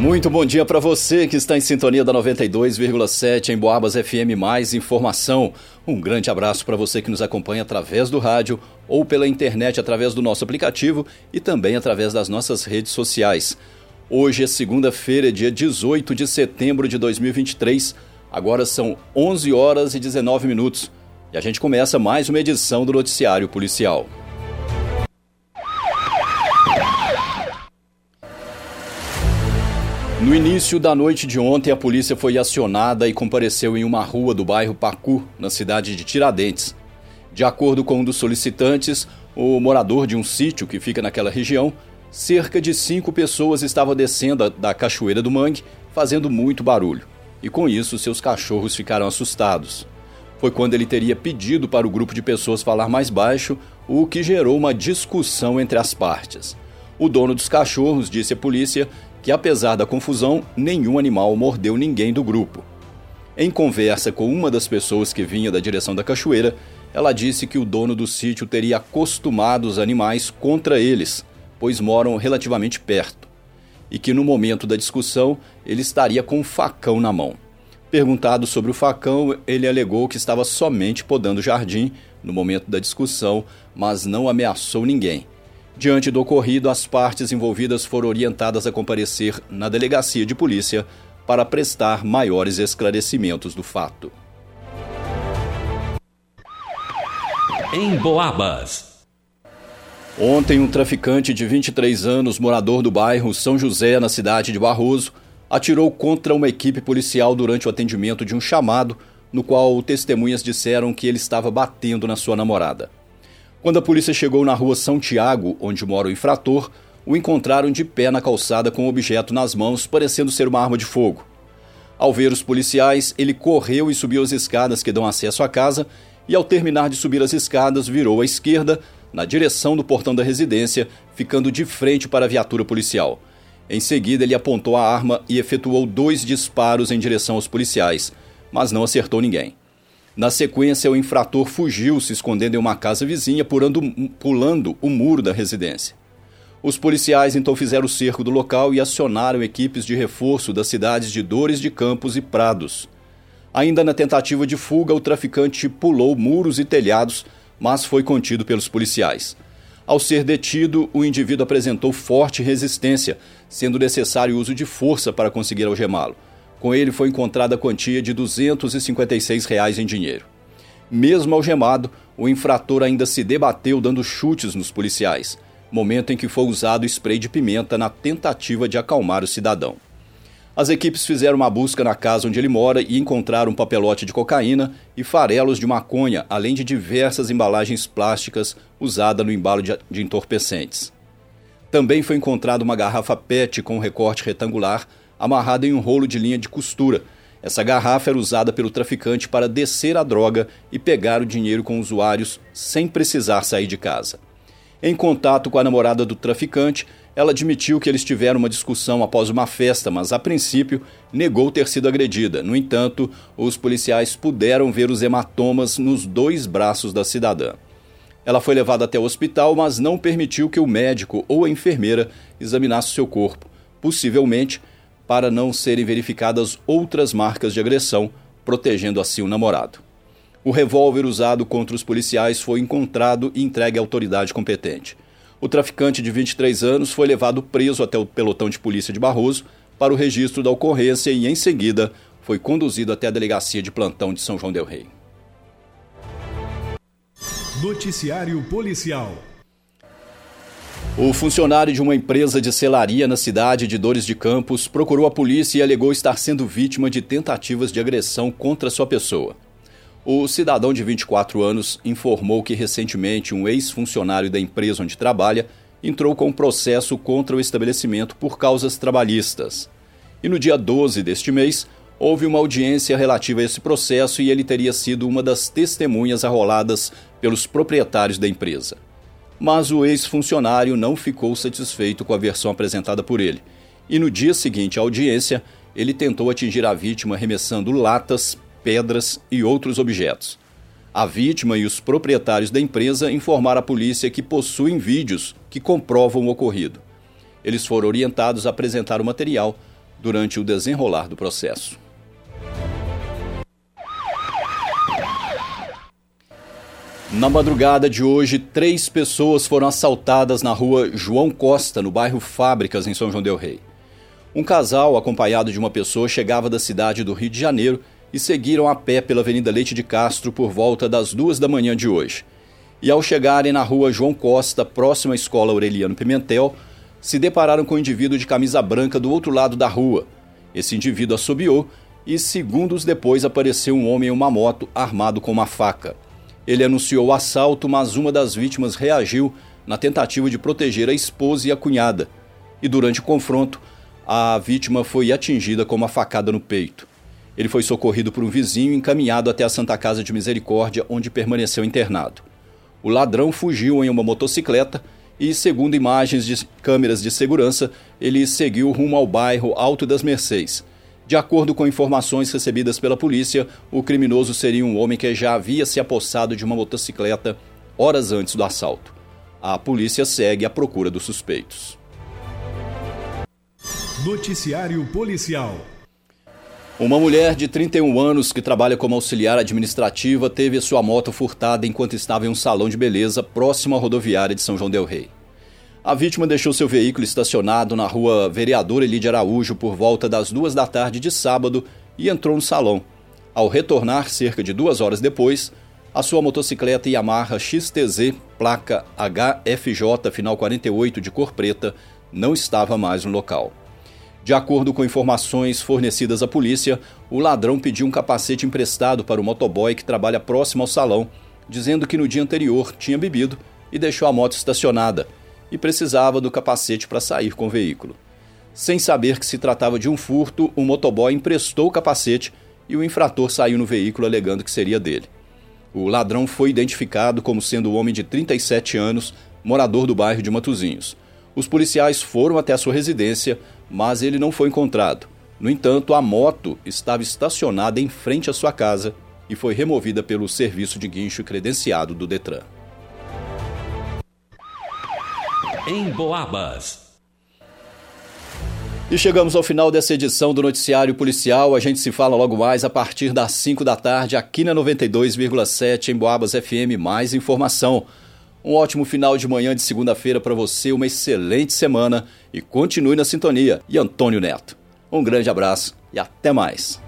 Muito bom dia para você que está em sintonia da 92,7 em Boabas FM Mais Informação. Um grande abraço para você que nos acompanha através do rádio ou pela internet através do nosso aplicativo e também através das nossas redes sociais. Hoje é segunda-feira, dia 18 de setembro de 2023. Agora são 11 horas e 19 minutos e a gente começa mais uma edição do Noticiário Policial. No início da noite de ontem, a polícia foi acionada e compareceu em uma rua do bairro Pacu, na cidade de Tiradentes. De acordo com um dos solicitantes, o morador de um sítio que fica naquela região, cerca de cinco pessoas estavam descendo da Cachoeira do Mangue, fazendo muito barulho. E com isso, seus cachorros ficaram assustados. Foi quando ele teria pedido para o grupo de pessoas falar mais baixo, o que gerou uma discussão entre as partes. O dono dos cachorros disse à polícia que, apesar da confusão, nenhum animal mordeu ninguém do grupo. Em conversa com uma das pessoas que vinha da direção da cachoeira, ela disse que o dono do sítio teria acostumado os animais contra eles, pois moram relativamente perto, e que no momento da discussão ele estaria com um facão na mão. Perguntado sobre o facão, ele alegou que estava somente podando o jardim no momento da discussão, mas não ameaçou ninguém Diante do ocorrido, as partes envolvidas foram orientadas a comparecer na delegacia de polícia para prestar maiores esclarecimentos do fato. Em Boabas. Ontem, um traficante de 23 anos, morador do bairro São José, na cidade de Barroso, atirou contra uma equipe policial durante o atendimento de um chamado, no qual testemunhas disseram que ele estava batendo na sua namorada. Quando a polícia chegou na rua São Tiago, onde mora o infrator, o encontraram de pé na calçada com um objeto nas mãos, parecendo ser uma arma de fogo. Ao ver os policiais, ele correu e subiu as escadas que dão acesso à casa e, ao terminar de subir as escadas, virou à esquerda, na direção do portão da residência, ficando de frente para a viatura policial. Em seguida, ele apontou a arma e efetuou dois disparos em direção aos policiais, mas não acertou ninguém. Na sequência, o infrator fugiu, se escondendo em uma casa vizinha, pulando, pulando o muro da residência. Os policiais então fizeram o cerco do local e acionaram equipes de reforço das cidades de Dores de Campos e Prados. Ainda na tentativa de fuga, o traficante pulou muros e telhados, mas foi contido pelos policiais. Ao ser detido, o indivíduo apresentou forte resistência, sendo necessário o uso de força para conseguir algemá-lo. Com ele foi encontrada a quantia de 256 reais em dinheiro. Mesmo algemado, o infrator ainda se debateu dando chutes nos policiais, momento em que foi usado spray de pimenta na tentativa de acalmar o cidadão. As equipes fizeram uma busca na casa onde ele mora e encontraram um papelote de cocaína e farelos de maconha, além de diversas embalagens plásticas usadas no embalo de, entorpecentes. Também foi encontrada uma garrafa PET com recorte retangular amarrada em um rolo de linha de costura. Essa garrafa era usada pelo traficante para descer a droga e pegar o dinheiro com usuários sem precisar sair de casa. Em contato com a namorada do traficante, ela admitiu que eles tiveram uma discussão após uma festa, mas a princípio negou ter sido agredida. No entanto, os policiais puderam ver os hematomas nos dois braços da cidadã. Ela foi levada até o hospital, mas não permitiu que o médico ou a enfermeira examinasse seu corpo. Possivelmente, para não serem verificadas outras marcas de agressão, protegendo assim o namorado. O revólver usado contra os policiais foi encontrado e entregue à autoridade competente. O traficante de 23 anos foi levado preso até o pelotão de polícia de Barroso para o registro da ocorrência e, em seguida, foi conduzido até a delegacia de plantão de São João Del Rei. Noticiário Policial o funcionário de uma empresa de selaria na cidade de Dores de Campos procurou a polícia e alegou estar sendo vítima de tentativas de agressão contra sua pessoa. O cidadão de 24 anos informou que recentemente um ex-funcionário da empresa onde trabalha entrou com um processo contra o estabelecimento por causas trabalhistas. E no dia 12 deste mês, houve uma audiência relativa a esse processo e ele teria sido uma das testemunhas arroladas pelos proprietários da empresa mas o ex-funcionário não ficou satisfeito com a versão apresentada por ele. E no dia seguinte à audiência, ele tentou atingir a vítima arremessando latas, pedras e outros objetos. A vítima e os proprietários da empresa informaram à polícia que possuem vídeos que comprovam o ocorrido. Eles foram orientados a apresentar o material, durante o desenrolar do processo. Na madrugada de hoje, três pessoas foram assaltadas na rua João Costa, no bairro Fábricas, em São João Del Rei. Um casal, acompanhado de uma pessoa, chegava da cidade do Rio de Janeiro e seguiram a pé pela Avenida Leite de Castro por volta das duas da manhã de hoje. E ao chegarem na rua João Costa, próxima à escola Aureliano Pimentel, se depararam com um indivíduo de camisa branca do outro lado da rua. Esse indivíduo assobiou e, segundos depois, apareceu um homem em uma moto armado com uma faca. Ele anunciou o assalto, mas uma das vítimas reagiu na tentativa de proteger a esposa e a cunhada. E durante o confronto, a vítima foi atingida com uma facada no peito. Ele foi socorrido por um vizinho e encaminhado até a Santa Casa de Misericórdia, onde permaneceu internado. O ladrão fugiu em uma motocicleta e, segundo imagens de câmeras de segurança, ele seguiu rumo ao bairro Alto das Mercês. De acordo com informações recebidas pela polícia, o criminoso seria um homem que já havia se apossado de uma motocicleta horas antes do assalto. A polícia segue à procura dos suspeitos. Noticiário Policial uma mulher de 31 anos que trabalha como auxiliar administrativa teve sua moto furtada enquanto estava em um salão de beleza próximo à rodoviária de São João Del Rei. A vítima deixou seu veículo estacionado na rua Vereador Elide Araújo por volta das duas da tarde de sábado e entrou no salão. Ao retornar cerca de duas horas depois, a sua motocicleta Yamaha XTZ, placa HFJ final 48 de cor preta, não estava mais no local. De acordo com informações fornecidas à polícia, o ladrão pediu um capacete emprestado para o motoboy que trabalha próximo ao salão, dizendo que no dia anterior tinha bebido e deixou a moto estacionada e precisava do capacete para sair com o veículo. Sem saber que se tratava de um furto, o motoboy emprestou o capacete e o infrator saiu no veículo alegando que seria dele. O ladrão foi identificado como sendo o homem de 37 anos, morador do bairro de Matozinhos. Os policiais foram até a sua residência, mas ele não foi encontrado. No entanto, a moto estava estacionada em frente à sua casa e foi removida pelo serviço de guincho credenciado do Detran. Em Boabas. E chegamos ao final dessa edição do Noticiário Policial. A gente se fala logo mais a partir das 5 da tarde aqui na 92,7 em Boabas FM. Mais informação. Um ótimo final de manhã de segunda-feira para você, uma excelente semana e continue na sintonia. E Antônio Neto. Um grande abraço e até mais.